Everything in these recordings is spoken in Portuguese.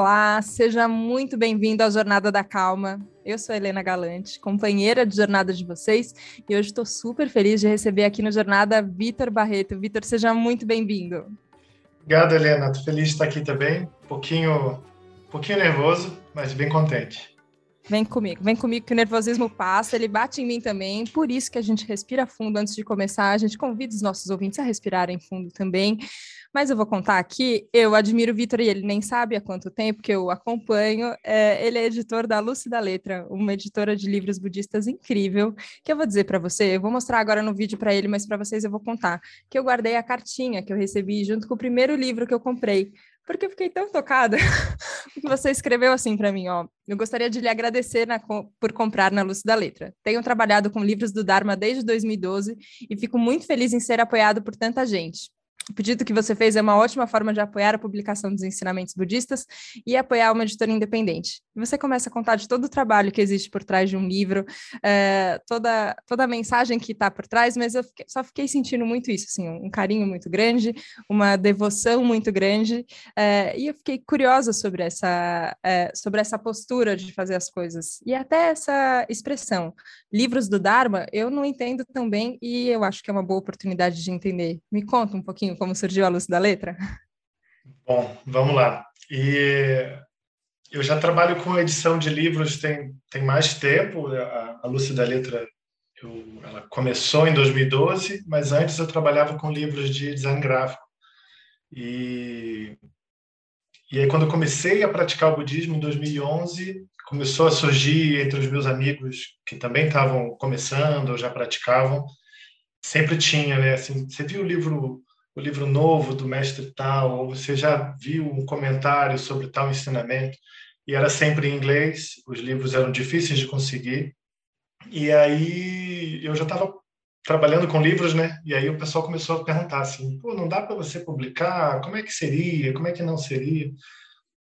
Olá, seja muito bem-vindo à Jornada da Calma. Eu sou Helena Galante, companheira de jornada de vocês, e hoje estou super feliz de receber aqui no Jornada Vitor Barreto. Vitor, seja muito bem-vindo. Obrigado, Helena. Estou feliz de estar aqui também. Um pouquinho, um pouquinho nervoso, mas bem contente. Vem comigo, vem comigo que o nervosismo passa, ele bate em mim também, por isso que a gente respira fundo antes de começar, a gente convida os nossos ouvintes a respirarem fundo também, mas eu vou contar aqui, eu admiro o Vitor e ele nem sabe há quanto tempo que eu acompanho, é, ele é editor da Lúcia da Letra, uma editora de livros budistas incrível, que eu vou dizer para você, eu vou mostrar agora no vídeo para ele, mas para vocês eu vou contar, que eu guardei a cartinha que eu recebi junto com o primeiro livro que eu comprei, porque eu fiquei tão tocada que você escreveu assim para mim, ó. Eu gostaria de lhe agradecer na, por comprar na Luz da Letra. Tenho trabalhado com livros do Dharma desde 2012 e fico muito feliz em ser apoiado por tanta gente. O pedido que você fez é uma ótima forma de apoiar a publicação dos ensinamentos budistas e apoiar uma editora independente. Você começa a contar de todo o trabalho que existe por trás de um livro, é, toda, toda a mensagem que está por trás, mas eu fiquei, só fiquei sentindo muito isso, assim, um carinho muito grande, uma devoção muito grande, é, e eu fiquei curiosa sobre essa, é, sobre essa postura de fazer as coisas, e até essa expressão, livros do Dharma, eu não entendo tão bem, e eu acho que é uma boa oportunidade de entender. Me conta um pouquinho como surgiu a Luz da Letra? Bom, vamos lá. E eu já trabalho com edição de livros tem, tem mais tempo. A, a Lúcia da Letra eu, ela começou em 2012, mas antes eu trabalhava com livros de design gráfico. E, e aí, quando eu comecei a praticar o budismo em 2011, começou a surgir entre os meus amigos que também estavam começando ou já praticavam, sempre tinha, né? Assim, você viu o livro o livro novo do mestre tal, ou você já viu um comentário sobre tal ensinamento, e era sempre em inglês, os livros eram difíceis de conseguir, e aí eu já estava trabalhando com livros, né? E aí o pessoal começou a perguntar assim, pô, não dá para você publicar? Como é que seria? Como é que não seria?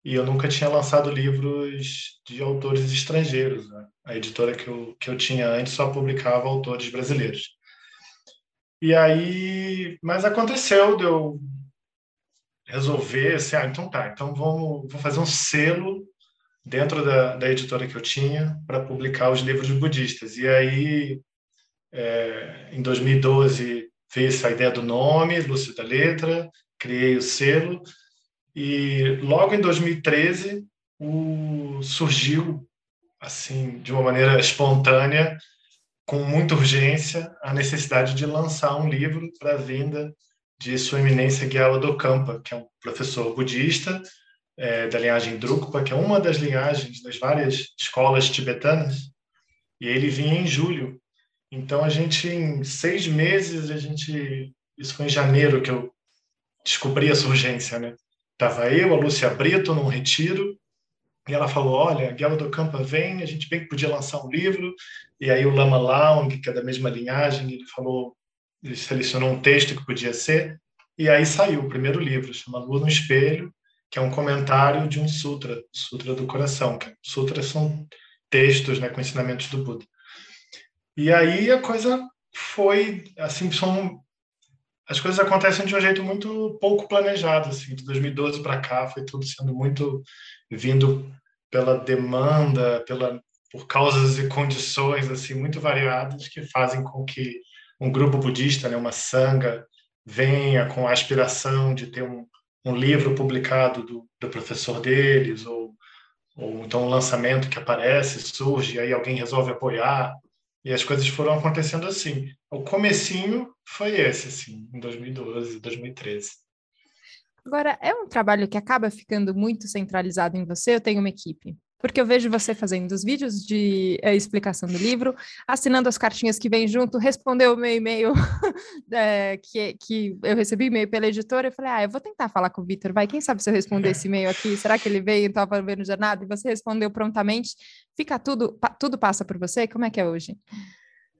E eu nunca tinha lançado livros de autores estrangeiros. Né? A editora que eu, que eu tinha antes só publicava autores brasileiros. E aí, mas aconteceu de eu resolver assim, ah, então tá, então vamos, vou fazer um selo dentro da, da editora que eu tinha para publicar os livros budistas. E aí, é, em 2012, veio essa ideia do nome, Lúcio da Letra, criei o selo, e logo em 2013 o, surgiu, assim, de uma maneira espontânea, com muita urgência a necessidade de lançar um livro para a vinda de Sua Eminência Gyalo Dokampa, que é um professor budista é, da linhagem Drukpa, que é uma das linhagens das várias escolas tibetanas, e ele vinha em julho. Então a gente, em seis meses, a gente, isso foi em janeiro que eu descobri essa urgência, né? Tava eu, a Lúcia Brito, num retiro, e ela falou: Olha, Guilherme do Campa vem, a gente bem que podia lançar um livro. E aí o Lama Laung, que é da mesma linhagem, ele falou, ele selecionou um texto que podia ser. E aí saiu o primeiro livro, chama Lua no Espelho, que é um comentário de um sutra, Sutra do Coração. Sutras são textos né, com ensinamentos do Buda. E aí a coisa foi, assim, são as coisas acontecem de um jeito muito pouco planejado, assim, de 2012 para cá foi tudo sendo muito vindo pela demanda, pela por causas e condições assim muito variadas que fazem com que um grupo budista, né, uma sangha, venha com a aspiração de ter um, um livro publicado do, do professor deles ou, ou então um lançamento que aparece, surge, aí alguém resolve apoiar e as coisas foram acontecendo assim. O comecinho foi esse, assim, em 2012, 2013. Agora, é um trabalho que acaba ficando muito centralizado em você? Eu tenho uma equipe? Porque eu vejo você fazendo os vídeos de é, explicação do livro, assinando as cartinhas que vêm junto, respondeu o meu e-mail é, que, que eu recebi e-mail pela editora. Eu falei, ah, eu vou tentar falar com o Vitor, vai, quem sabe se eu responder esse e-mail aqui? Será que ele veio e estava vendo jornada? E você respondeu prontamente. Fica tudo, tudo passa por você? Como é que é hoje?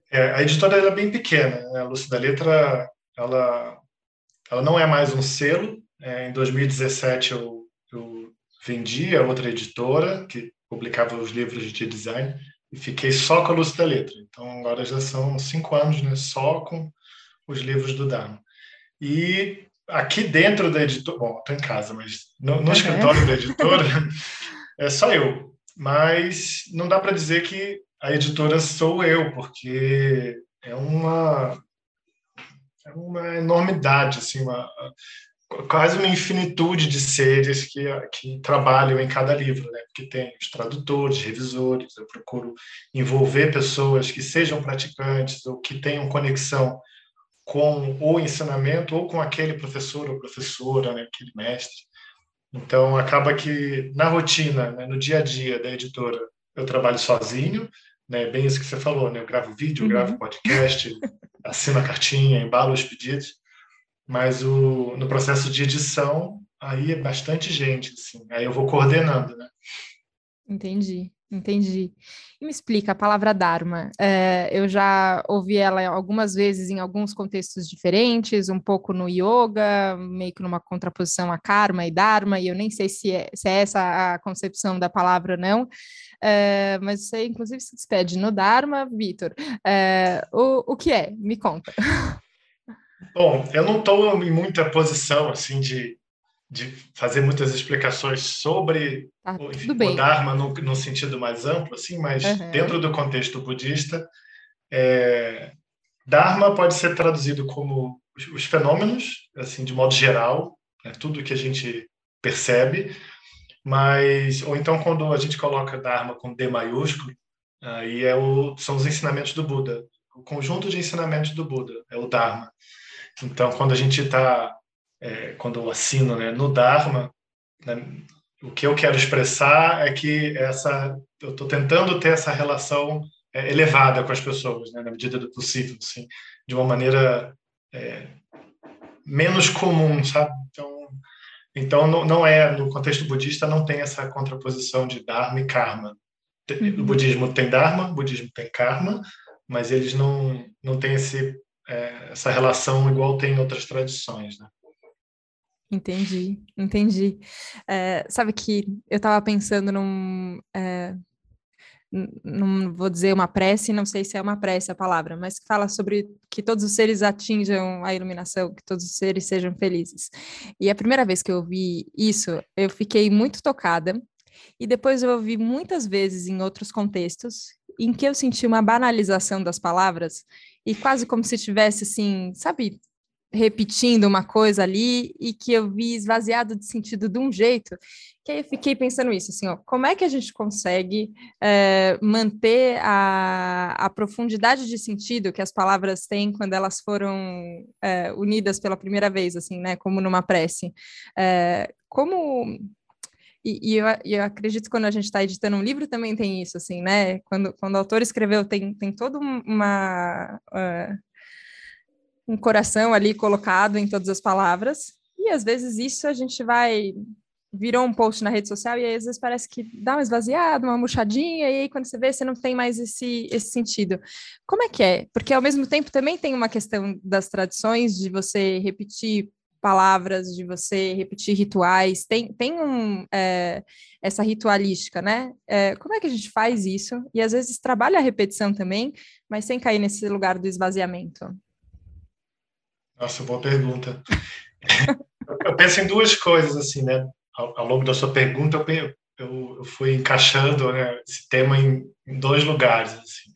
É, a editora é bem pequena. Né? A Lúcia da Letra, ela, ela não é mais um selo. É, em 2017, eu, eu vendi a outra editora, que publicava os livros de design, e fiquei só com a Lúcia da Letra. Então, agora já são cinco anos né, só com os livros do Dharma. E aqui dentro da editora, bom, estou em casa, mas no, no escritório da editora é só eu. Mas não dá para dizer que a editora sou eu, porque é uma é uma enormidade, assim, uma, quase uma infinitude de seres que, que trabalham em cada livro, né? Porque tem os tradutores, revisores, eu procuro envolver pessoas que sejam praticantes ou que tenham conexão com o ensinamento ou com aquele professor ou professora, né? aquele mestre. Então, acaba que na rotina, né? no dia a dia da editora, eu trabalho sozinho, né? bem isso que você falou, né? eu gravo vídeo, uhum. gravo podcast, assino a cartinha, embalo os pedidos, mas o, no processo de edição, aí é bastante gente, assim, aí eu vou coordenando, né? Entendi, entendi. E me explica a palavra Dharma. É, eu já ouvi ela algumas vezes em alguns contextos diferentes, um pouco no yoga, meio que numa contraposição a karma e dharma, e eu nem sei se é, se é essa a concepção da palavra ou não, é, mas você inclusive se despede no Dharma, Vitor. É, o, o que é? Me conta. Bom, eu não estou em muita posição assim de, de fazer muitas explicações sobre ah, o, enfim, o Dharma no, sentido mais amplo, assim, mas uhum. dentro do contexto budista, é, Dharma pode ser traduzido como os, os fenômenos, assim, de modo geral, né, tudo que a gente percebe, mas ou então quando a gente coloca Dharma com D maiúsculo, aí é o, são os ensinamentos do Buda, o conjunto de ensinamentos do Buda é o Dharma. Então, quando a gente está, é, quando eu assino né, no Dharma, né, o que eu quero expressar é que essa, eu estou tentando ter essa relação é, elevada com as pessoas, né, na medida do possível, assim, de uma maneira é, menos comum, sabe? Então, então não, não, é no contexto budista não tem essa contraposição de dharma e karma. O uhum. budismo tem dharma, o budismo tem karma, mas eles não não têm esse é, essa relação igual tem em outras tradições, né? Entendi, entendi. É, sabe que eu estava pensando num, é, não vou dizer uma prece, não sei se é uma prece a palavra, mas que fala sobre que todos os seres atinjam a iluminação, que todos os seres sejam felizes. E a primeira vez que eu vi isso, eu fiquei muito tocada, e depois eu ouvi muitas vezes em outros contextos, em que eu senti uma banalização das palavras e quase como se tivesse assim, sabe, repetindo uma coisa ali e que eu vi esvaziado de sentido de um jeito que aí eu fiquei pensando isso, assim, ó, como é que a gente consegue é, manter a, a profundidade de sentido que as palavras têm quando elas foram é, unidas pela primeira vez, assim, né, como numa prece. É, como e, e eu, eu, acredito que quando a gente está editando um livro também tem isso, assim, né? Quando, quando o autor escreveu, tem, tem todo uma, uh, um coração ali colocado em todas as palavras, e às vezes isso a gente vai. Virou um post na rede social e aí, às vezes parece que dá uma esvaziada, uma murchadinha, e aí quando você vê, você não tem mais esse, esse sentido. Como é que é? Porque ao mesmo tempo também tem uma questão das tradições, de você repetir palavras, de você repetir rituais, tem, tem um, é, essa ritualística, né? É, como é que a gente faz isso? E às vezes trabalha a repetição também, mas sem cair nesse lugar do esvaziamento. Nossa, boa pergunta. eu penso em duas coisas, assim, né? Ao, ao longo da sua pergunta, eu, eu, eu fui encaixando né, esse tema em, em dois lugares, assim.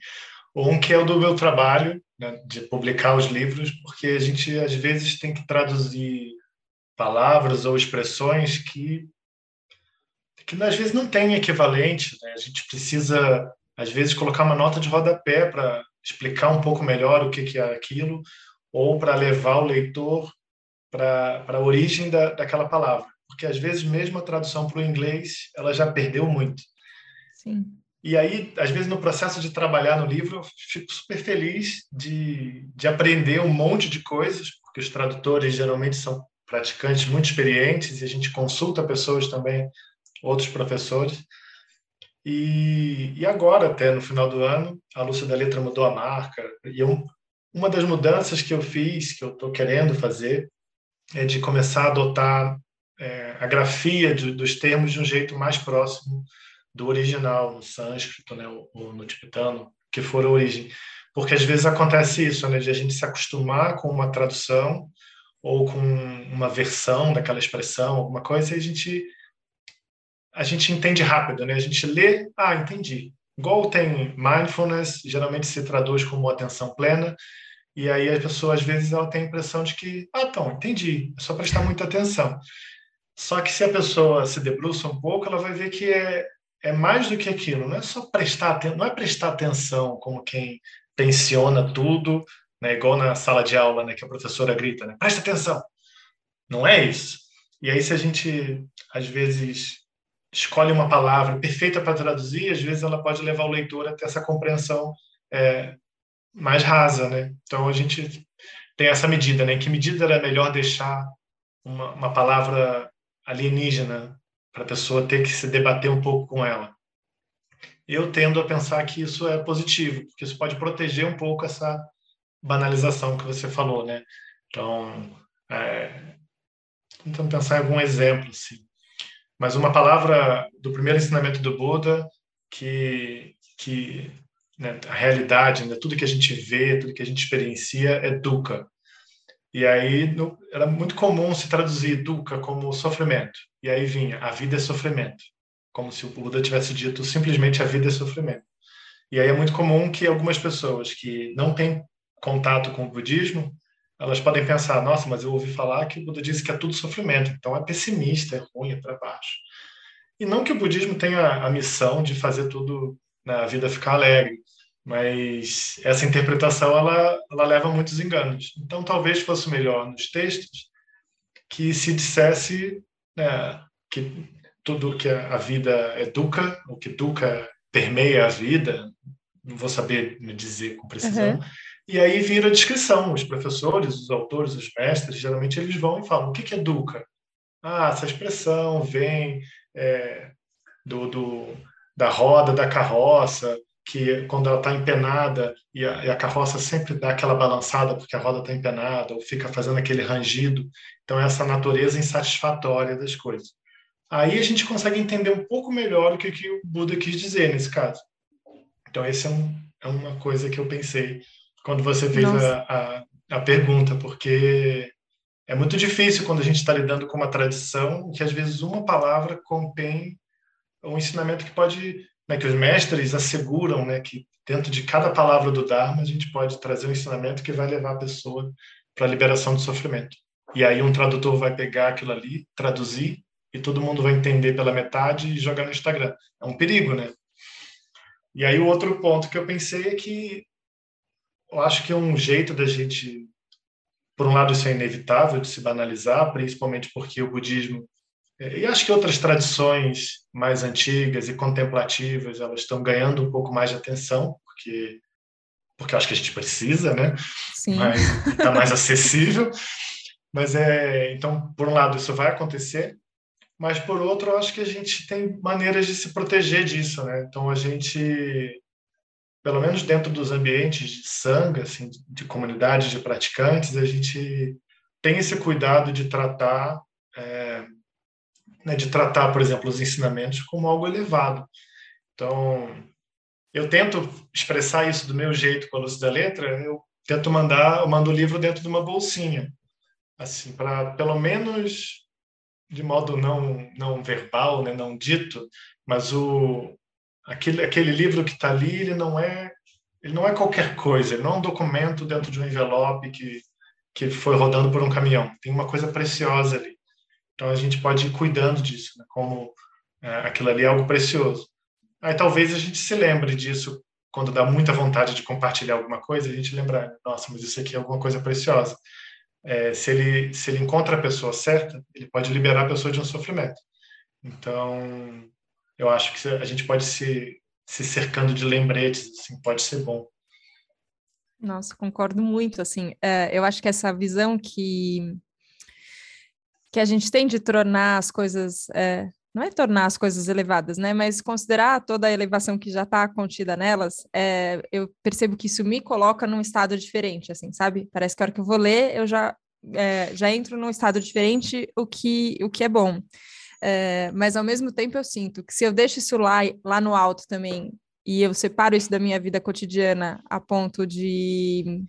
Um que é o do meu trabalho, né, de publicar os livros, porque a gente às vezes tem que traduzir palavras ou expressões que que às vezes não tem equivalente. Né? A gente precisa às vezes colocar uma nota de rodapé para explicar um pouco melhor o que, que é aquilo, ou para levar o leitor para a origem da, daquela palavra, porque às vezes mesmo a tradução para o inglês ela já perdeu muito. Sim. E aí, às vezes, no processo de trabalhar no livro, eu fico super feliz de, de aprender um monte de coisas, porque os tradutores geralmente são praticantes muito experientes e a gente consulta pessoas também, outros professores. E, e agora, até no final do ano, a Lúcia da Letra mudou a marca. E eu, uma das mudanças que eu fiz, que eu estou querendo fazer, é de começar a adotar é, a grafia de, dos termos de um jeito mais próximo do original, no sânscrito, né, ou no tibetano, que for a origem. Porque às vezes acontece isso, né, de a gente se acostumar com uma tradução ou com uma versão daquela expressão, alguma coisa, e a gente a gente entende rápido, né? A gente lê, ah, entendi. Igual tem mindfulness, geralmente se traduz como atenção plena, e aí a pessoa às vezes ela tem a impressão de que, ah, então, entendi, é só prestar muita atenção. Só que se a pessoa se debruça um pouco, ela vai ver que é, é mais do que aquilo, não é só prestar não é prestar atenção como quem tensiona tudo, né, igual na sala de aula, né, que a professora grita, né, presta atenção. Não é isso. E aí se a gente às vezes escolhe uma palavra perfeita para traduzir, às vezes ela pode levar o leitor a ter essa compreensão é, mais rasa, né? Então a gente tem essa medida, né? Em que medida era melhor deixar uma, uma palavra alienígena para a pessoa ter que se debater um pouco com ela? Eu tendo a pensar que isso é positivo, porque isso pode proteger um pouco essa banalização que você falou, né? Então, é, tentando pensar em algum exemplo, assim. Mas uma palavra do primeiro ensinamento do Buda que, que né, a realidade, né, tudo que a gente vê, tudo que a gente experiencia é dukkha. E aí no, era muito comum se traduzir dukkha como sofrimento. E aí vinha, a vida é sofrimento. Como se o Buda tivesse dito simplesmente a vida é sofrimento. E aí é muito comum que algumas pessoas que não têm contato com o budismo, elas podem pensar, nossa, mas eu ouvi falar que o Buda disse que é tudo sofrimento, então é pessimista, é ruim, é para baixo. E não que o budismo tenha a missão de fazer tudo na vida ficar alegre, mas essa interpretação ela, ela leva a muitos enganos. Então talvez fosse melhor nos textos que se dissesse né, que tudo que a vida educa, o que educa permeia a vida, não vou saber me dizer com precisão. Uhum. E aí vira a descrição. Os professores, os autores, os mestres, geralmente eles vão e falam: o que é educa? Ah, essa expressão vem é, do, do, da roda da carroça, que quando ela está empenada e a, e a, carroça sempre dá aquela balançada porque a roda está empenada ou fica fazendo aquele rangido. Então, essa natureza insatisfatória das coisas. Aí a gente consegue entender um pouco melhor o que, que o Buda quis dizer nesse caso. Então, essa é, um, é uma coisa que eu pensei quando você fez a, a, a pergunta, porque é muito difícil quando a gente está lidando com uma tradição que às vezes uma palavra contém um ensinamento que pode né, que os mestres asseguram né, que dentro de cada palavra do Dharma a gente pode trazer um ensinamento que vai levar a pessoa para a liberação do sofrimento. E aí um tradutor vai pegar aquilo ali, traduzir, e todo mundo vai entender pela metade e jogar no Instagram. É um perigo, né? E aí o outro ponto que eu pensei é que eu acho que é um jeito da gente, por um lado, isso é inevitável de se banalizar, principalmente porque o budismo e acho que outras tradições mais antigas e contemplativas, elas estão ganhando um pouco mais de atenção, porque porque acho que a gente precisa, né? Sim. Mas está mais acessível. Mas é, então, por um lado, isso vai acontecer, mas por outro, acho que a gente tem maneiras de se proteger disso, né? Então a gente, pelo menos dentro dos ambientes de sanga, assim, de comunidades de praticantes, a gente tem esse cuidado de tratar é, né, de tratar, por exemplo, os ensinamentos como algo elevado. Então, eu tento expressar isso do meu jeito com a luz da letra, eu tento mandar, eu mando o livro dentro de uma bolsinha, assim, para pelo menos de modo não não verbal, né, não dito, mas o aquele aquele livro que está ali, ele não é ele não é qualquer coisa, ele não é um documento dentro de um envelope que que foi rodando por um caminhão. Tem uma coisa preciosa ali. Então a gente pode ir cuidando disso, né? como é, aquilo ali é algo precioso. Aí talvez a gente se lembre disso quando dá muita vontade de compartilhar alguma coisa, a gente lembrar, nossa, mas isso aqui é alguma coisa preciosa. É, se ele se ele encontra a pessoa certa, ele pode liberar a pessoa de um sofrimento. Então, eu acho que a gente pode se se cercando de lembretes, assim, pode ser bom. Nossa, concordo muito, assim, é, eu acho que essa visão que que a gente tem de tornar as coisas, é, não é tornar as coisas elevadas, né? Mas considerar toda a elevação que já está contida nelas, é, eu percebo que isso me coloca num estado diferente, assim, sabe? Parece que a hora que eu vou ler, eu já, é, já entro num estado diferente, o que, o que é bom. É, mas ao mesmo tempo eu sinto que se eu deixo isso lá, lá no alto também, e eu separo isso da minha vida cotidiana a ponto de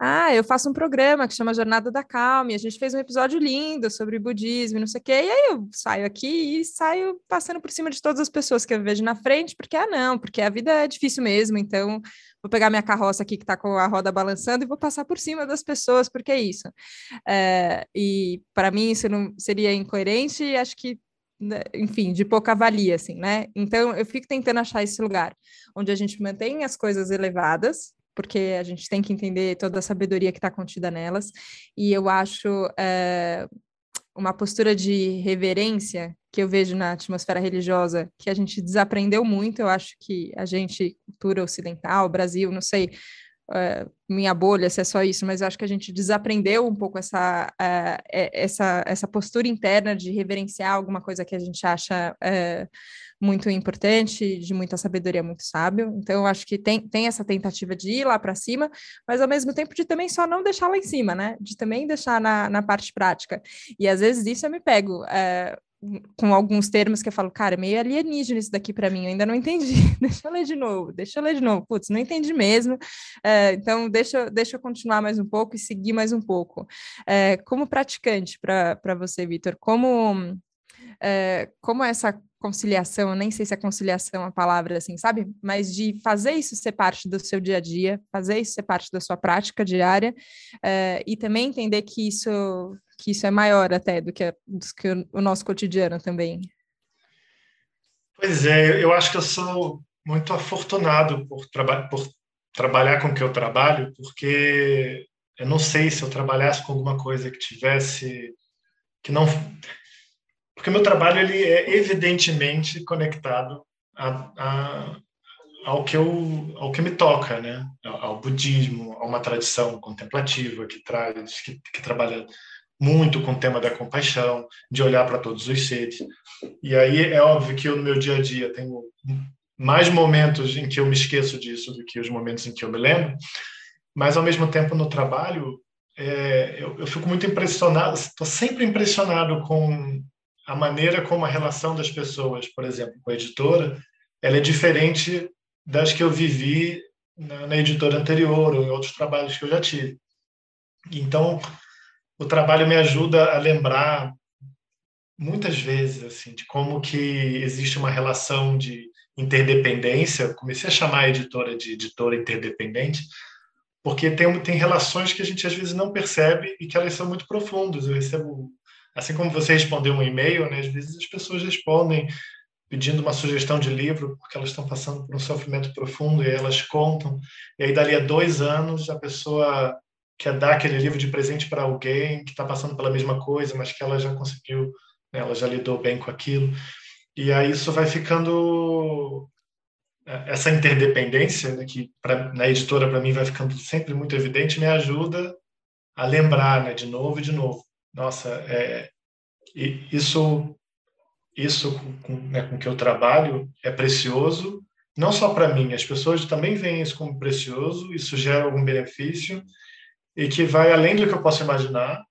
ah, eu faço um programa que chama Jornada da Calma, e a gente fez um episódio lindo sobre budismo, não sei o quê, e aí eu saio aqui e saio passando por cima de todas as pessoas que eu vejo na frente, porque, ah, não, porque a vida é difícil mesmo, então vou pegar minha carroça aqui que está com a roda balançando e vou passar por cima das pessoas, porque é isso. É, e para mim isso não seria incoerente, e acho que né, enfim, de pouca valia, assim, né? Então, eu fico tentando achar esse lugar onde a gente mantém as coisas elevadas, porque a gente tem que entender toda a sabedoria que está contida nelas, e eu acho é, uma postura de reverência que eu vejo na atmosfera religiosa, que a gente desaprendeu muito, eu acho que a gente, cultura ocidental, Brasil, não sei, uh, minha bolha, se é só isso, mas acho que a gente desaprendeu um pouco essa, uh, essa, essa postura interna de reverenciar alguma coisa que a gente acha uh, muito importante, de muita sabedoria, muito sábio. Então, eu acho que tem, tem essa tentativa de ir lá para cima, mas ao mesmo tempo de também só não deixar lá em cima, né? De também deixar na, na parte prática. E às vezes isso eu me pego com alguns termos que eu falo, cara, meio alienígena isso daqui para mim, eu ainda não entendi. deixa eu ler de novo, deixa eu ler de novo. Putz, não entendi mesmo. É, então, deixa, deixa eu continuar mais um pouco e seguir mais um pouco. É, como praticante para você, Vitor, como, é, como essa conciliação, nem sei se é conciliação a palavra assim, sabe? Mas de fazer isso ser parte do seu dia a dia, fazer isso ser parte da sua prática diária, é, e também entender que isso que isso é maior até do que, do que o nosso cotidiano também. Pois é, eu acho que eu sou muito afortunado por, traba por trabalhar com o que eu trabalho, porque eu não sei se eu trabalhasse com alguma coisa que tivesse que não porque meu trabalho ele é evidentemente conectado a, a, ao que eu ao que me toca né ao budismo a uma tradição contemplativa que traz que, que trabalha muito com o tema da compaixão, de olhar para todos os seres. E aí é óbvio que eu no meu dia a dia tenho mais momentos em que eu me esqueço disso do que os momentos em que eu me lembro, mas ao mesmo tempo no trabalho é, eu, eu fico muito impressionado, estou sempre impressionado com a maneira como a relação das pessoas, por exemplo, com a editora, ela é diferente das que eu vivi na, na editora anterior ou em outros trabalhos que eu já tive. Então, o trabalho me ajuda a lembrar muitas vezes assim de como que existe uma relação de interdependência. Comecei a chamar a editora de editora interdependente, porque tem tem relações que a gente às vezes não percebe e que elas são muito profundas. Eu recebo assim como você respondeu um e-mail, né, às vezes as pessoas respondem pedindo uma sugestão de livro porque elas estão passando por um sofrimento profundo e elas contam e aí dali a dois anos a pessoa quer dar aquele livro de presente para alguém que está passando pela mesma coisa, mas que ela já conseguiu, né, ela já lidou bem com aquilo. E aí isso vai ficando é, essa interdependência, né, que pra, na editora para mim vai ficando sempre muito evidente, me ajuda a lembrar, né, de novo e de novo. Nossa, é, isso isso com, né, com que eu trabalho é precioso, não só para mim, as pessoas também veem isso como precioso, isso gera algum benefício e que vai além do que eu posso imaginar.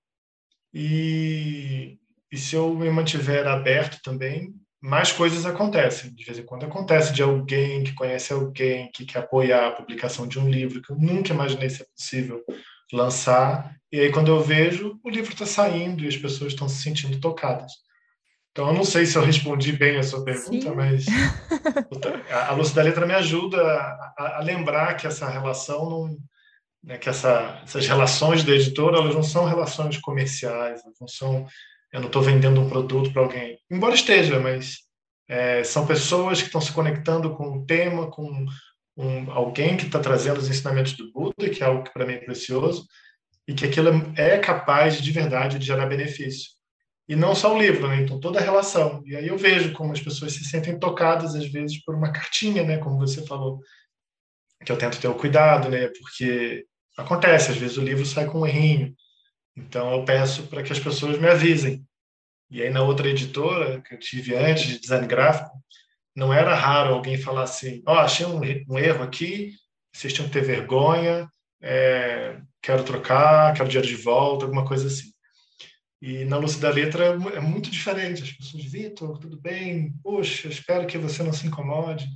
E, e se eu me mantiver aberto também, mais coisas acontecem. De vez em quando acontece de alguém que conhece alguém que quer apoiar a publicação de um livro que eu nunca imaginei ser possível lançar. E aí, quando eu vejo, o livro está saindo e as pessoas estão se sentindo tocadas. Então, eu não sei se eu respondi bem a sua pergunta, Sim. mas a luz da letra me ajuda a, a, lembrar que essa relação não, né, que essa, essas relações da editora elas não são relações comerciais, não são eu não estou vendendo um produto para alguém, embora esteja, mas é, são pessoas que estão se conectando com um tema, com um, alguém que está trazendo os ensinamentos do Buda, que é algo que para mim é precioso, e que aquilo é capaz de verdade de gerar benefício. E não só o livro, né? então toda a relação. E aí eu vejo como as pessoas se sentem tocadas às vezes por uma cartinha, né, como você falou, que eu tento ter o cuidado, né? Porque acontece, às vezes o livro sai com um errinho. Então eu peço para que as pessoas me avisem. E aí na outra editora que eu tive antes de design gráfico, não era raro alguém falar assim: "Ó, oh, achei um, um, erro aqui, vocês tinham que ter vergonha, é, quero trocar, quero dinheiro de volta, alguma coisa assim". E na Luz da Letra é muito diferente. As pessoas, Vitor, tudo bem? Poxa, espero que você não se incomode.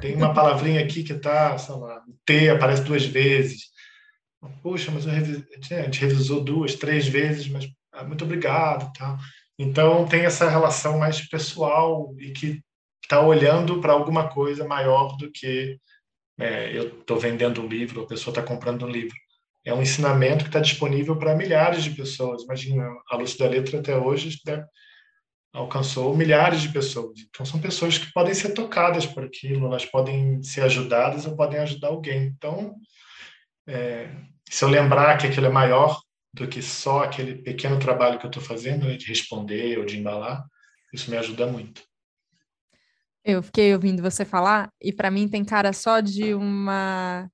Tem uma palavrinha aqui que está, sei lá, T aparece duas vezes. Puxa, mas a gente revisou duas, três vezes, mas ah, muito obrigado. Tá? Então, tem essa relação mais pessoal e que está olhando para alguma coisa maior do que é, eu estou vendendo um livro, a pessoa está comprando um livro. É um ensinamento que está disponível para milhares de pessoas. Imagina, a Luz da Letra até hoje né, alcançou milhares de pessoas. Então, são pessoas que podem ser tocadas por aquilo, elas podem ser ajudadas ou podem ajudar alguém. Então, é, se eu lembrar que aquilo é maior do que só aquele pequeno trabalho que eu estou fazendo, né, de responder ou de embalar, isso me ajuda muito. Eu fiquei ouvindo você falar e para mim tem cara só de uma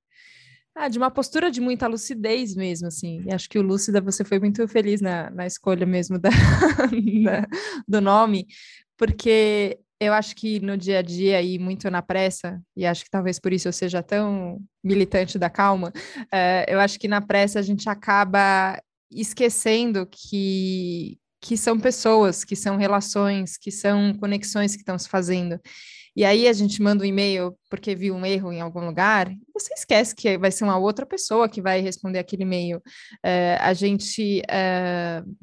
ah, de uma postura de muita lucidez mesmo, assim. E acho que o Lúcida você foi muito feliz na, na escolha mesmo da, da, do nome, porque eu acho que no dia a dia e muito na pressa, e acho que talvez por isso eu seja tão militante da calma, uh, eu acho que na pressa a gente acaba esquecendo que, que são pessoas, que são relações, que são conexões que estão se fazendo. E aí a gente manda um e-mail porque viu um erro em algum lugar, você esquece que vai ser uma outra pessoa que vai responder aquele e-mail. Uh, a gente, uh,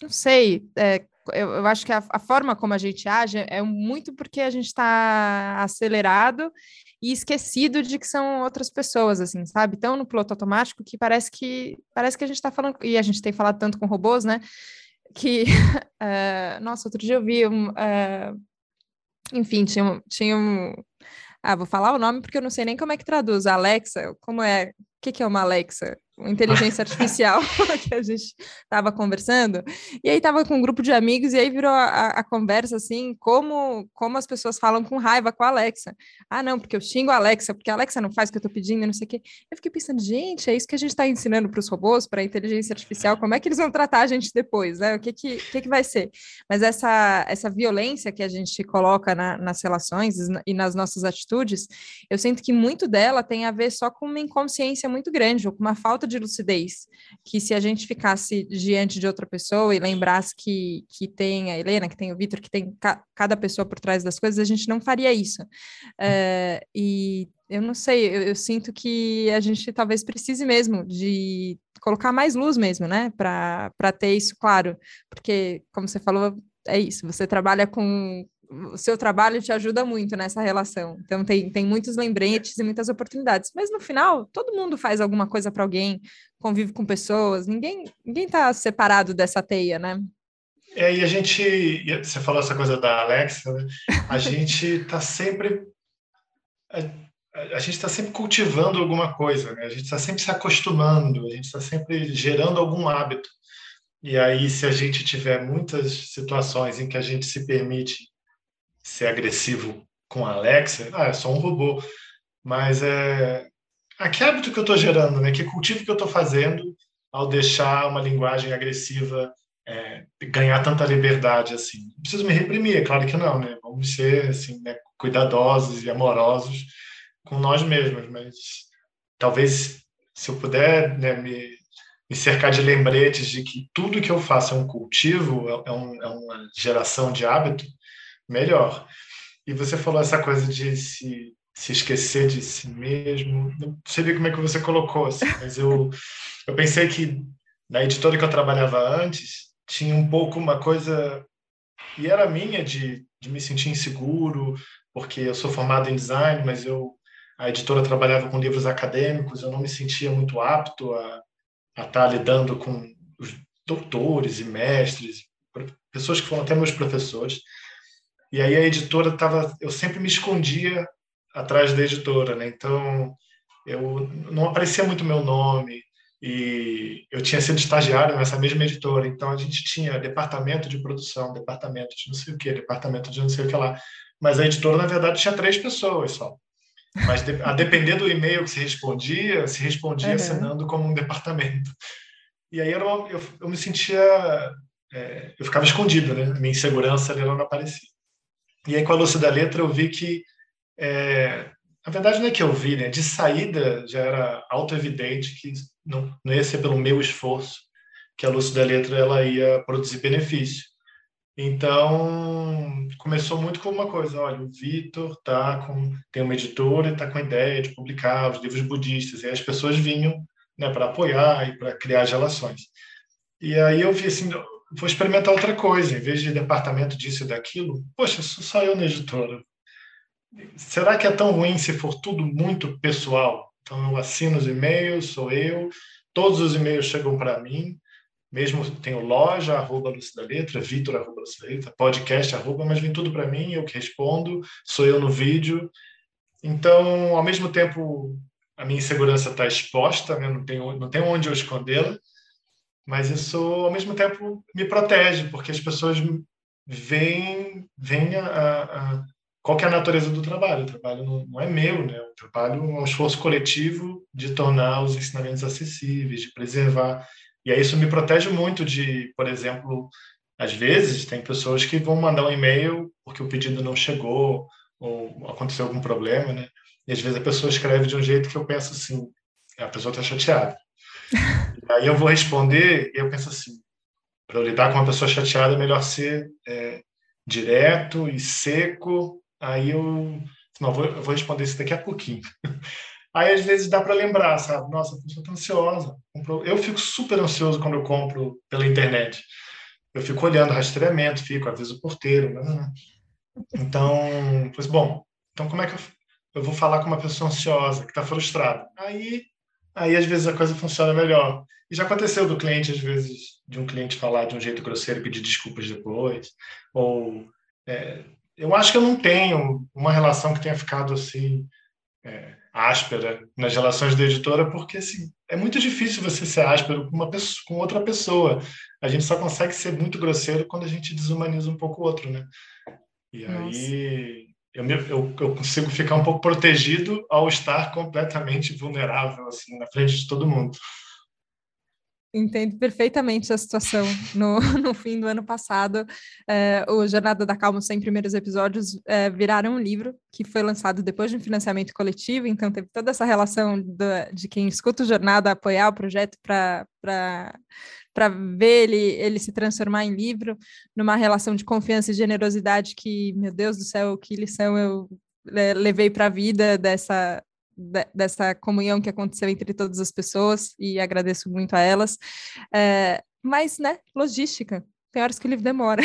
não sei, uh, eu, eu, acho que a, a, forma como a gente age é muito porque a gente está acelerado e esquecido de que são outras pessoas, assim, sabe? Tão no piloto automático que parece que parece que a gente está falando, e a gente tem falado tanto com robôs, né? Que, nossa, outro dia eu vi um, enfim, tinha, tinha um. Ah, vou falar o nome porque eu não sei nem como é que traduz. Alexa, como é? O que, que é uma Alexa? Inteligência artificial que a gente estava conversando, e aí estava com um grupo de amigos, e aí virou a, a, conversa assim, como, como as pessoas falam com raiva com a Alexa. Ah, não, porque eu xingo a Alexa, porque a Alexa não faz o que eu estou pedindo, não sei o quê. Eu fiquei pensando, gente, é isso que a gente está ensinando para os robôs, para a inteligência artificial, como é que eles vão tratar a gente depois, né? O que que, que, que vai ser? Mas essa, essa violência que a gente coloca na, nas relações e nas nossas atitudes, eu sinto que muito dela tem a ver só com uma inconsciência muito grande, ou com uma falta falta de lucidez, que se a gente ficasse diante de outra pessoa e lembrasse que, que tem a Helena, que tem o Vitor, que tem ca cada pessoa por trás das coisas, a gente não faria isso. É, e eu não sei, eu, eu, sinto que a gente talvez precise mesmo de colocar mais luz mesmo, né, para ter isso claro, porque, como você falou, é isso, você trabalha com, o seu trabalho te ajuda muito nessa relação. Então, tem, tem muitos lembretes e muitas oportunidades. Mas no final, todo mundo faz alguma coisa para alguém, convive com pessoas, ninguém ninguém está separado dessa teia, né? É, e a gente, você falou essa coisa da Alexa, né? a gente está sempre. A, a gente está sempre cultivando alguma coisa, né? a gente está sempre se acostumando, a gente está sempre gerando algum hábito. E aí, se a gente tiver muitas situações em que a gente se permite ser agressivo com a Alexa, ah, é só um robô. Mas é. Ah, que hábito que eu estou gerando, né? Que cultivo que eu estou fazendo ao deixar uma linguagem agressiva é, ganhar tanta liberdade assim? Não preciso me reprimir, é claro que não, né? Vamos ser assim, né, cuidadosos e amorosos com nós mesmos, mas talvez se eu puder né, me, me cercar de lembretes de que tudo que eu faço é um cultivo, é, é um, é uma geração de hábito, melhor. E você falou essa coisa de se, se esquecer de si mesmo. Não sei como é que você colocou, assim, mas eu, eu pensei que na editora que eu trabalhava antes tinha um pouco uma coisa e era minha de, de me sentir inseguro porque eu sou formado em design mas eu a editora trabalhava com livros acadêmicos eu não me sentia muito apto a, a estar lidando com os doutores e mestres pessoas que foram até meus professores e aí a editora estava, eu sempre me escondia atrás da editora, né? Então eu não aparecia muito meu nome e eu tinha sido estagiário nessa mesma editora, então a gente tinha departamento de produção, departamento de não sei o que, departamento de não sei o que lá, mas a editora na verdade tinha três pessoas só. Mas a depender do e-mail que se respondia, se respondia uhum. assinando como um departamento. E aí eu, eu, eu me sentia, é, eu ficava escondido, né? Minha insegurança ali não aparecia. E aí, com a luz da letra, eu vi que, é, na verdade, não é que eu vi, né? De saída já era auto-evidente que não, não ia ser pelo meu esforço que a luz da letra ela ia produzir benefício. Então, começou muito com uma coisa, olha, o Vitor tá com tem uma editora e está com a ideia de publicar os livros budistas. E as pessoas vinham né, para apoiar e para criar as relações. E aí eu vi assim, vou experimentar outra coisa, em vez de departamento disso e daquilo, poxa, sou só eu na editora. Será que é tão ruim se for tudo muito pessoal? Então eu assino os e-mails, sou eu, todos os e-mails chegam para mim, mesmo tenho loja, arroba Lúcia da Letra, Vitor, arroba Lúcia da Letra, podcast, arroba, mas vem tudo para mim, eu que respondo, sou eu no vídeo. Então, ao mesmo tempo, a minha insegurança está exposta, né? não, tenho, não tenho onde eu escondê-la, mas isso, ao mesmo tempo, me protege, porque as pessoas veem, veem a, a, qual é a natureza do trabalho. O trabalho não, não, é meu, né? o trabalho é um esforço coletivo de tornar os ensinamentos acessíveis, de preservar. E aí isso me protege muito de, por exemplo, às vezes tem pessoas que vão mandar um e-mail porque o pedido não chegou ou aconteceu algum problema, né? E às vezes a pessoa escreve de um jeito que eu penso assim, a pessoa está chateada. Aí eu vou responder e eu penso assim, para lidar com uma pessoa chateada é melhor ser é, direto e seco. Aí eu, não, vou, eu vou responder isso daqui a pouquinho. Aí às vezes dá para lembrar, sabe? Nossa, a pessoa está ansiosa. Eu fico super ansioso quando eu compro pela internet. Eu fico olhando rastreamento, fico, aviso o porteiro. Né. Então, pois bom, então como é que eu, eu vou falar com uma pessoa ansiosa, que está frustrada? Aí aí às vezes a coisa funciona melhor. E já aconteceu do cliente, às vezes, de um cliente falar de um jeito grosseiro e pedir desculpas depois. Ou é, eu acho que eu não tenho uma relação que tenha ficado assim é, áspera nas relações da editora, porque assim, é muito difícil você ser áspero com uma pessoa, com outra pessoa. A gente só consegue ser muito grosseiro quando a gente desumaniza um pouco o outro, né? E Nossa. aí eu, eu, eu, consigo ficar um pouco protegido ao estar completamente vulnerável assim na frente de todo mundo. Entendo perfeitamente a situação. No, no fim do ano passado, é, o Jornada da Calma, os 100 primeiros episódios, é, viraram um livro que foi lançado depois de um financiamento coletivo, então teve toda essa relação do, de quem escuta o Jornada apoiar o projeto para para ver ele, ele se transformar em livro, numa relação de confiança e generosidade que, meu Deus do céu, que lição eu é, levei para a vida dessa, dessa comunhão que aconteceu entre todas as pessoas e agradeço muito a elas. É, mas, né, logística. Tem horas que o livro demora,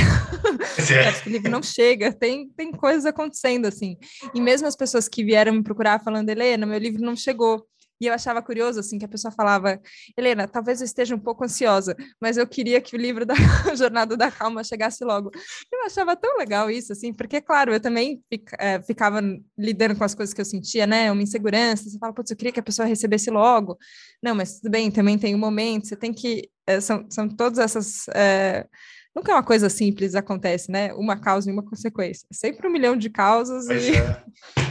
tem horas que o livro não chega, tem, tem coisas acontecendo assim. E mesmo as pessoas que vieram me procurar falando, Helena, meu livro não chegou. E eu achava curioso, assim, que a pessoa falava, Helena, talvez eu esteja um pouco ansiosa, mas eu queria que o livro da Jornada da Calma chegasse logo. Eu achava tão legal isso, assim, porque, claro, eu também é, ficava lidando com as coisas que eu sentia, né? Uma insegurança, você fala, putz, eu queria que a pessoa recebesse logo. Não, mas tudo bem, também tem um momento, você tem que... É, são, são todas essas... É, nunca é uma coisa simples acontece, né? Uma causa e uma consequência. Sempre um milhão de causas pois e é.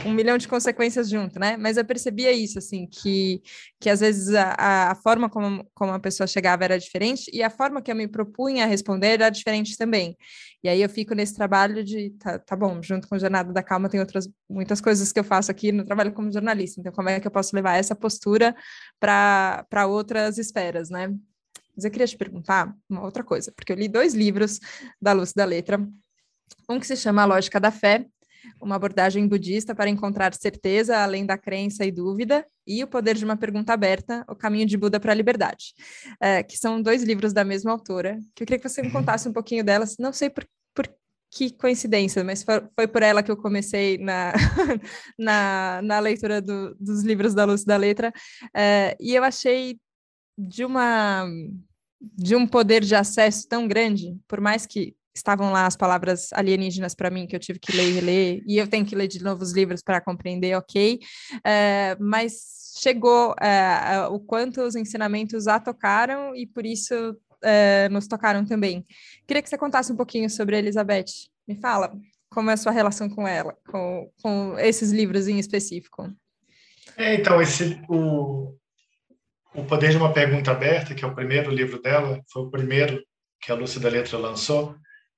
um milhão de consequências junto, né? Mas eu percebia isso, assim, que, que às vezes a, a forma como, como a pessoa chegava era diferente e a forma que eu me propunha a responder era diferente também. E aí eu fico nesse trabalho de, tá, tá bom, junto com o Jornada da Calma tem outras muitas coisas que eu faço aqui no trabalho como jornalista. Então, como é que eu posso levar essa postura para outras esferas, né? Mas eu queria te perguntar uma outra coisa, porque eu li dois livros da Luz da Letra. Um que se chama A Lógica da Fé, uma abordagem budista para encontrar certeza além da crença e dúvida, e O Poder de uma Pergunta Aberta, O Caminho de Buda para a Liberdade, é, que são dois livros da mesma autora, que eu queria que você me contasse um pouquinho delas, não sei por, por que coincidência, mas foi, foi, por ela que eu comecei na, na, na leitura do, dos livros da Luz da Letra, é, e eu achei de uma de um poder de acesso tão grande, por mais que estavam lá as palavras alienígenas para mim, que eu tive que ler e reler, e eu tenho que ler de novo os livros para compreender, ok, é, mas chegou é, o quanto os ensinamentos a tocaram e por isso nos tocaram também. Queria que você contasse um pouquinho sobre a Elizabeth. Me fala como é a sua relação com ela, com, com esses livros em específico. É, então, esse, o, o Poder de uma Pergunta Aberta, que é o primeiro livro dela, foi o primeiro que a Lúcia da Letra lançou.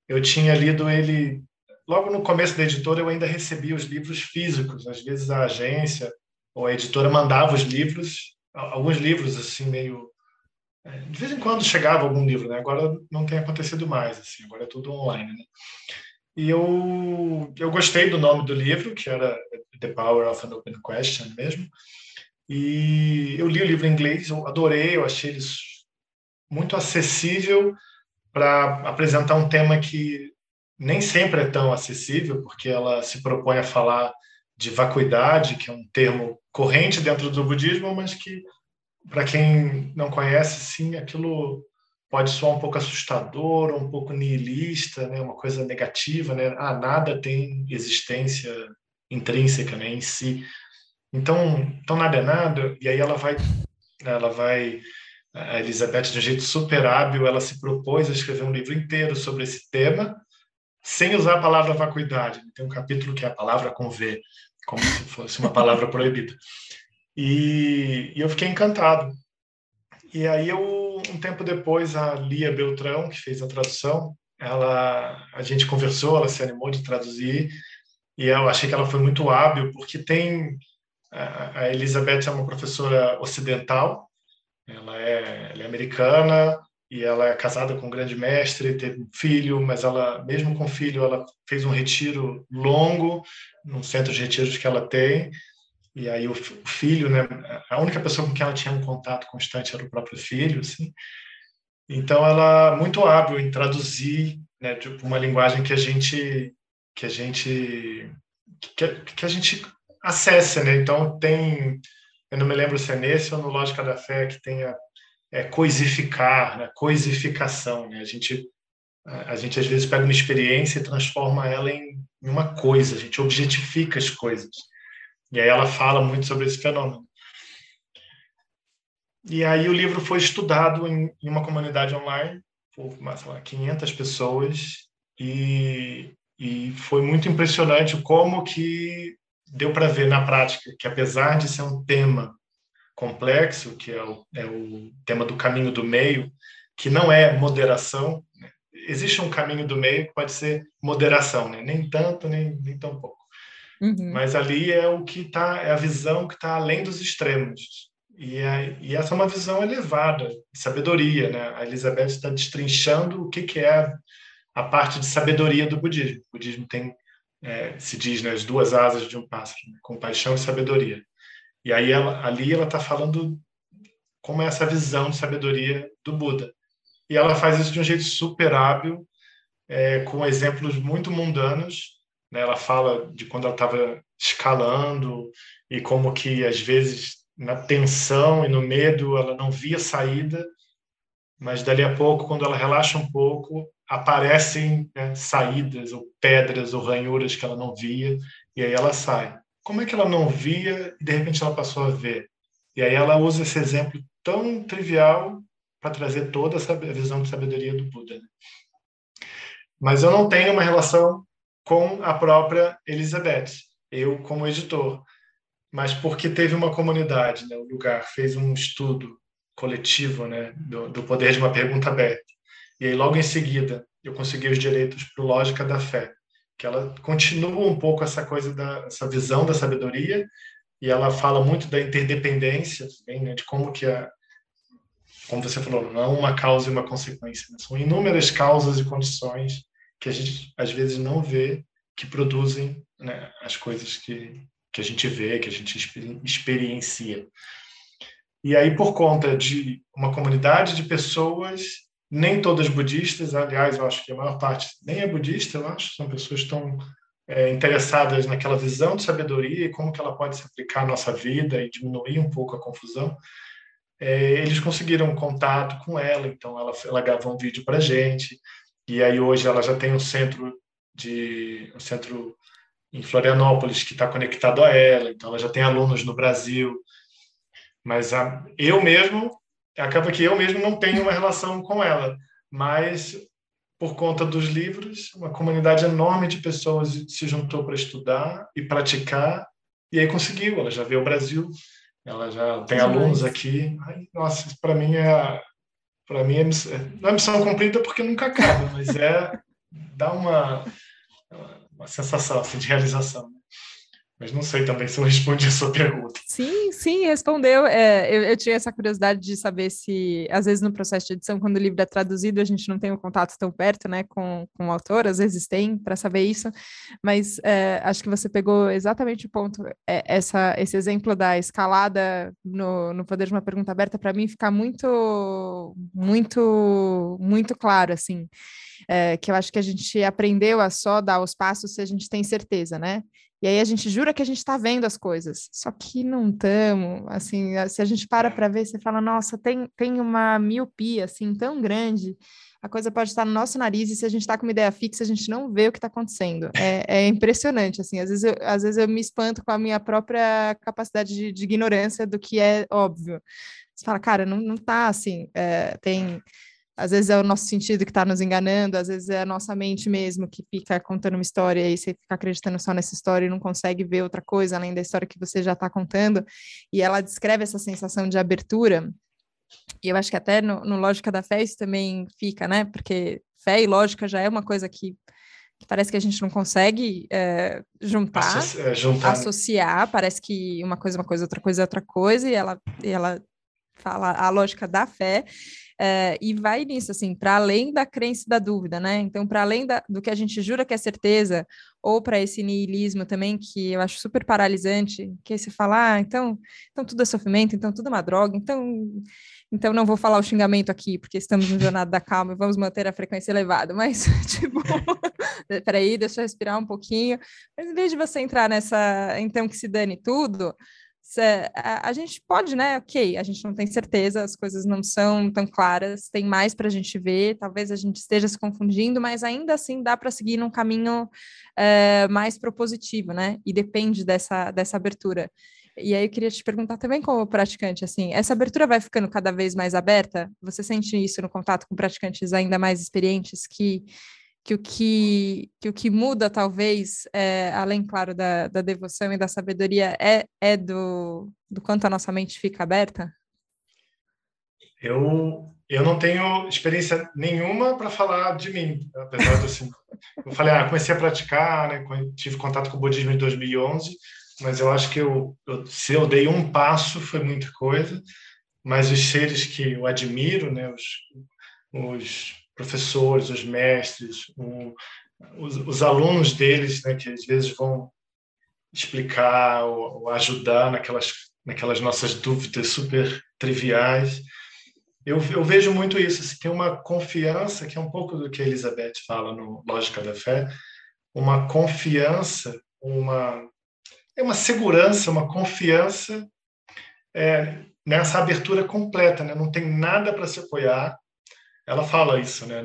Eu tinha lido ele logo no começo da editora, eu ainda recebia os livros físicos. Às vezes a agência ou a editora mandava os livros, alguns livros assim meio é, de vez em quando chegava algum livro, né? Agora não tem acontecido mais, assim, agora é tudo online, né? E eu eu gostei do nome do livro, que era The Power of an Open Question mesmo. E eu li o livro em inglês, eu adorei, eu achei ele muito acessível para apresentar um tema que nem sempre é tão acessível, porque ela se propõe a falar de vacuidade, que é um termo corrente dentro do budismo, mas que, para quem não conhece, sim, aquilo pode soar um pouco assustador, um pouco nihilista, né? uma coisa negativa, né? Ah, nada tem existência intrínseca né? em si. Então, então nada é nada, e aí ela vai, ela vai a Elizabeth, de um jeito super hábil, ela se propôs a escrever um livro inteiro sobre esse tema, sem usar a palavra vacuidade. Tem um capítulo que é a palavra com V, como se fosse uma palavra proibida. E, e, eu fiquei encantado. E aí, eu, um tempo depois, a Lia Beltrão, que fez a tradução, ela, a gente conversou, ela se animou de traduzir, e eu achei que ela foi muito hábil, porque tem. A Elizabeth é uma professora ocidental, ela é, ela é americana e ela é casada com um grande mestre, teve um filho, mas ela, mesmo com filho, ela fez um retiro longo num centro de retiros que ela tem. E aí o filho, né, a única pessoa com quem ela tinha um contato constante era o próprio filho, assim. Então ela muito hábil em traduzir, né, uma linguagem que a gente que a gente que, que a gente acessa, né? Então tem eu não me lembro se é nesse ou no Lógica da Fé que tem a é, coisificar, né? coisificação. Né? A, gente, a, a gente, às vezes, pega uma experiência e transforma ela em, uma coisa, a gente objetifica as coisas. E aí ela fala muito sobre esse fenômeno. E aí o livro foi estudado em, em uma comunidade online por, lá, 500 pessoas e, e foi muito impressionante como que deu para ver na prática que, apesar de ser um tema complexo, que é o, é o tema do caminho do meio, que não é moderação, né? existe um caminho do meio que pode ser moderação, né? nem tanto, nem, nem tão pouco. Uhum. Mas ali é o que está, é a visão que está além dos extremos. E, é, e, essa é uma visão elevada, de sabedoria. Né? A Elizabeth está destrinchando o que, que é a parte de sabedoria do budismo. O budismo tem é, se diz, né, as duas asas de um pássaro, né, compaixão e sabedoria. E aí ela, ali ela está falando como é essa visão de sabedoria do Buda. E ela faz isso de um jeito super hábil, é, com exemplos muito mundanos. Né? Ela fala de quando ela estava escalando e como que às vezes na tensão e no medo ela não via saída, mas dali a pouco, quando ela relaxa um pouco, aparecem né, saídas ou pedras ou ranhuras que ela não via e aí ela sai. Como é que ela não via e de repente ela passou a ver? E aí ela usa esse exemplo tão trivial para trazer toda essa visão de sabedoria do Buda. Né? Mas eu não tenho uma relação com a própria Elizabeth, eu como editor, mas porque teve uma comunidade, né, o lugar fez um estudo coletivo, né, do, do poder de uma pergunta aberta. E aí, logo em seguida, eu consegui os direitos para Lógica da Fé, que ela continua um pouco essa coisa da essa visão da sabedoria e ela fala muito da interdependência, também, né, de como que a como você falou, não uma causa e uma consequência, né? são inúmeras causas e condições que a gente às vezes não vê que produzem né, as coisas que que a gente vê, que a gente experiencia. E aí, por conta de uma comunidade de pessoas nem todas budistas, aliás, eu acho que a maior parte nem é budista, eu acho, são pessoas que estão é, interessadas naquela visão de sabedoria e como que ela pode se aplicar à nossa vida e diminuir um pouco a confusão. É, eles conseguiram contato com ela, então ela, ela gravou um vídeo para gente, e aí hoje ela já tem um centro de um centro em Florianópolis que está conectado a ela, então ela já tem alunos no Brasil, mas a, eu mesmo acaba que eu mesmo não tenho uma relação com ela, mas por conta dos livros, uma comunidade enorme de pessoas se juntou para estudar e praticar, e aí conseguiu. Ela já veio ao Brasil, ela já tem alunos aqui. Ai, nossa, para mim é para mim é, não é missão cumprida porque nunca acaba, mas é dá uma uma sensação assim, de realização. Mas não sei também se eu respondi a sua pergunta. Sim, sim, respondeu. É, eu, eu, tinha essa curiosidade de saber se, às vezes, no processo de edição, quando o livro é traduzido, a gente não tem um contato tão perto né, com, com o autor, às vezes tem, para saber isso. Mas é, acho que você pegou exatamente o ponto. É, essa, esse exemplo da escalada no, no Poder de uma Pergunta Aberta, para mim, fica muito, muito, muito claro, assim. É, que eu acho que a gente aprendeu a só dar os passos se a gente tem certeza, né? E aí a gente jura que a gente está vendo as coisas, só que não estamos. Assim, se a gente para para ver, você fala, nossa, tem, tem uma miopia assim tão grande. A coisa pode estar no nosso nariz e se a gente está com uma ideia fixa, a gente não vê o que está acontecendo. É, é, impressionante, assim. Às vezes, eu, às vezes eu me espanto com a minha própria capacidade de, de ignorância do que é óbvio. Você fala, cara, não, não tá assim. É, tem às vezes é o nosso sentido que está nos enganando, às vezes é a nossa mente mesmo que fica contando uma história e você fica acreditando só nessa história e não consegue ver outra coisa além da história que você já está contando. E ela descreve essa sensação de abertura. E eu acho que até no, no Lógica da Fé isso também fica, né? Porque fé e lógica já é uma coisa que que parece que a gente não consegue é, juntar, é, juntar, associar, parece que uma coisa é uma coisa, outra coisa é outra coisa, e ela, e ela fala a lógica da fé, é, e vai nisso, assim, para além da crença e da dúvida, né? Então, para além da, do que a gente jura que é certeza, ou para esse niilismo também, que eu acho super paralisante, que você fala, ah, então, então tudo é sofrimento, então tudo é uma droga, então, então não vou falar o xingamento aqui, porque estamos no Jornada da Calma e vamos manter a frequência elevada, mas, tipo, peraí, deixa eu respirar um pouquinho, mas em vez de você entrar nessa, então que se dane tudo, a, a, gente pode, né? Ok, a gente não tem certeza, as coisas não são tão claras, tem mais para a gente ver, talvez a gente esteja se confundindo, mas ainda assim dá para seguir num caminho é, mais propositivo, né? E depende dessa, dessa abertura. E aí eu queria te perguntar também como praticante, assim, essa abertura vai ficando cada vez mais aberta? Você sente isso no contato com praticantes ainda mais experientes que que o que, que, o que muda, talvez, é, além, claro, da, da devoção e da sabedoria, é, é do, do quanto a nossa mente fica aberta? Eu, eu não tenho experiência nenhuma para falar de mim, apesar de assim. eu falei, ah, comecei a praticar, né, tive contato com o budismo em 2011, mas eu acho que eu, eu, se eu dei um passo foi muita coisa, mas os seres que eu admiro, né, os, os professores, os mestres, os, os, alunos deles, né, que às vezes vão explicar ou, ou, ajudar naquelas, naquelas nossas dúvidas super triviais. Eu, eu vejo muito isso, assim, tem uma confiança, que é um pouco do que a Elizabeth fala no Lógica da Fé, uma confiança, uma, é uma segurança, uma confiança é, nessa abertura completa, né? não tem nada para se apoiar, ela fala isso, né?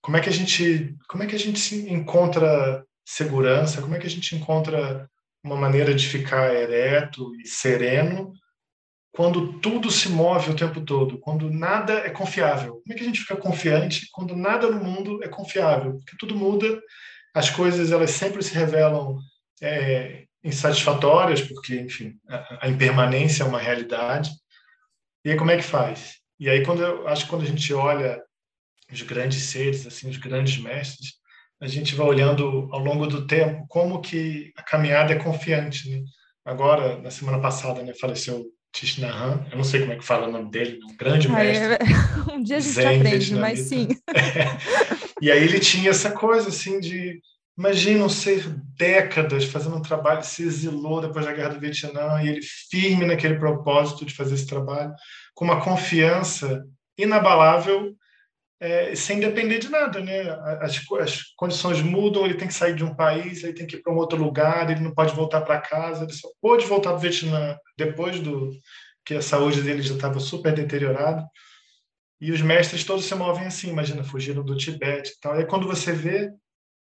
Como é que a gente, como é que a gente encontra segurança? Como é que a gente encontra uma maneira de ficar ereto e sereno quando tudo se move o tempo todo, quando nada é confiável? Como é que a gente fica confiante quando nada no mundo é confiável? Porque tudo muda, as coisas elas sempre se revelam é, insatisfatórias, porque, enfim, a, a impermanência é uma realidade. E aí como é que faz? E aí quando eu acho que quando a gente olha os grandes seres, assim, os grandes mestres, a gente vai olhando ao longo do tempo como que a caminhada é confiante, né? Agora, na semana passada, né, faleceu Tishnahan, eu não sei como é que fala o nome dele, um grande mestre. um dia a gente aprende, mas sim. É. E aí ele tinha essa coisa assim de Imagina ser décadas fazendo um trabalho, se exilou depois da Guerra do Vietnã e ele firme naquele propósito de fazer esse trabalho, com uma confiança inabalável, é, sem depender de nada, né? As, as, condições mudam, ele tem que sair de um país, ele tem que ir para um outro lugar, ele não pode voltar para casa, ele só pôde voltar para o Vietnã depois do que a saúde dele já estava super deteriorada. E os mestres todos se movem assim, imagina, fugiram do Tibete e tal. E aí, quando você vê,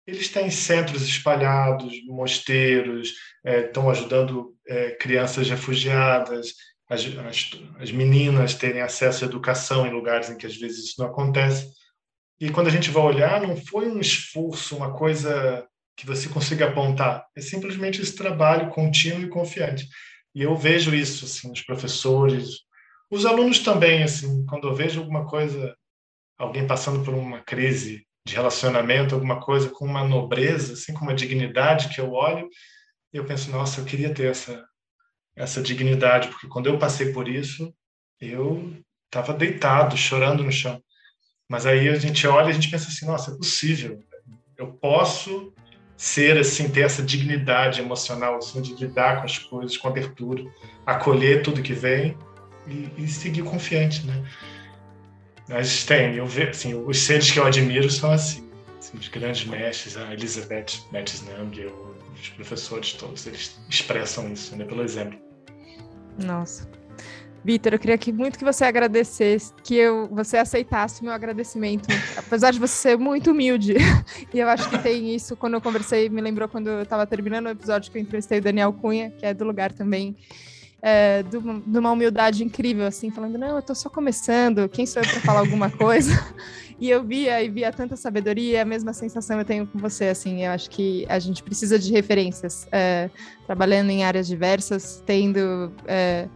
eles têm centros espalhados, mosteiros, é, estão ajudando é, crianças refugiadas, as, as, as, meninas terem acesso à educação em lugares em que às vezes isso não acontece. E quando a gente vai olhar, não foi um esforço, uma coisa que você consiga apontar, é simplesmente esse trabalho contínuo e confiante. E eu vejo isso, assim, os professores, os alunos também, assim, quando eu vejo alguma coisa, alguém passando por uma crise de relacionamento, alguma coisa com uma nobreza, assim, com uma dignidade que eu olho, e eu penso, nossa, eu queria ter essa, essa dignidade, porque quando eu passei por isso, eu estava deitado, chorando no chão. Mas aí a gente olha e a gente pensa assim, nossa, é possível. Eu posso ser assim, ter essa dignidade emocional, assim, de lidar com as coisas com abertura, acolher tudo que vem e, e seguir confiante, né? Mas tem, eu vejo, assim, os seres que eu admiro são assim, assim os grandes mestres, a Elizabeth Metzner, os professores todos, eles expressam isso, né, pelo exemplo. Nossa. Vitor, eu queria que, muito que você agradecesse, que eu, você aceitasse meu agradecimento, apesar de você ser muito humilde. e eu acho que tem isso, quando eu conversei, me lembrou quando eu estava terminando o episódio que eu entrevistei o Daniel Cunha, que é do lugar também, é, de, uma, de uma humildade incrível, assim, falando, não, eu estou só começando, quem sou eu para falar alguma coisa? e eu via e via tanta sabedoria, a mesma sensação eu tenho com você, assim, eu acho que a gente precisa de referências, é, trabalhando em áreas diversas, tendo é,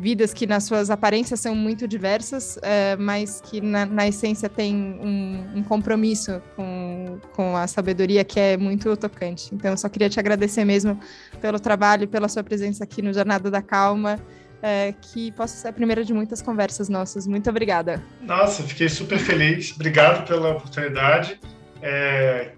vidas que nas suas aparências são muito diversas, é, mas que na, na essência tem um, um, compromisso com, com a sabedoria que é muito tocante. Então, eu só queria te agradecer mesmo pelo trabalho, pela sua presença aqui no Jornada da Calma. É, que possa ser a primeira de muitas conversas nossas. Muito obrigada. Nossa, fiquei super feliz. Obrigado pela oportunidade. É...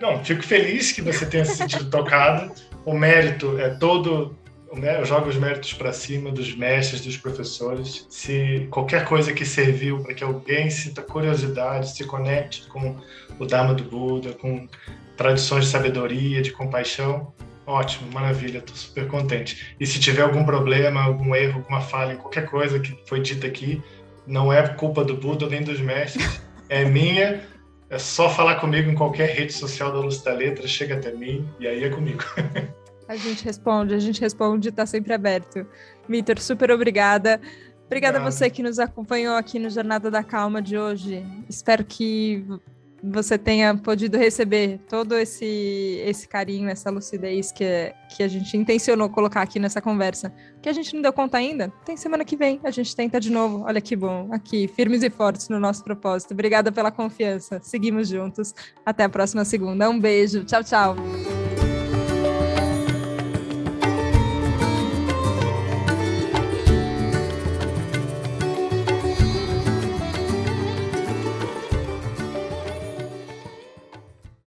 Não, fico feliz que você tenha se sentido tocado. O mérito é todo eu jogo os méritos para cima dos mestres, dos professores. Se qualquer coisa que serviu para que alguém sinta curiosidade, se conecte com o Dharma do Buda, com tradições de sabedoria, de compaixão, ótimo, maravilha, estou super contente. E se tiver algum problema, algum erro, alguma falha qualquer coisa que foi dita aqui, não é culpa do Buda nem dos mestres, é minha. É só falar comigo em qualquer rede social da Luz da Letra, chega até mim e aí é comigo. A gente responde, a gente responde, está sempre aberto. Vitor, super obrigada. Obrigada a você que nos acompanhou aqui no Jornada da Calma de hoje. Espero que você tenha podido receber todo esse, esse carinho, essa lucidez que, que a gente intencionou colocar aqui nessa conversa. Que a gente não deu conta ainda, tem semana que vem, a gente tenta de novo. Olha que bom, aqui, firmes e fortes no nosso propósito. Obrigada pela confiança. Seguimos juntos. Até a próxima segunda. Um beijo. Tchau, tchau.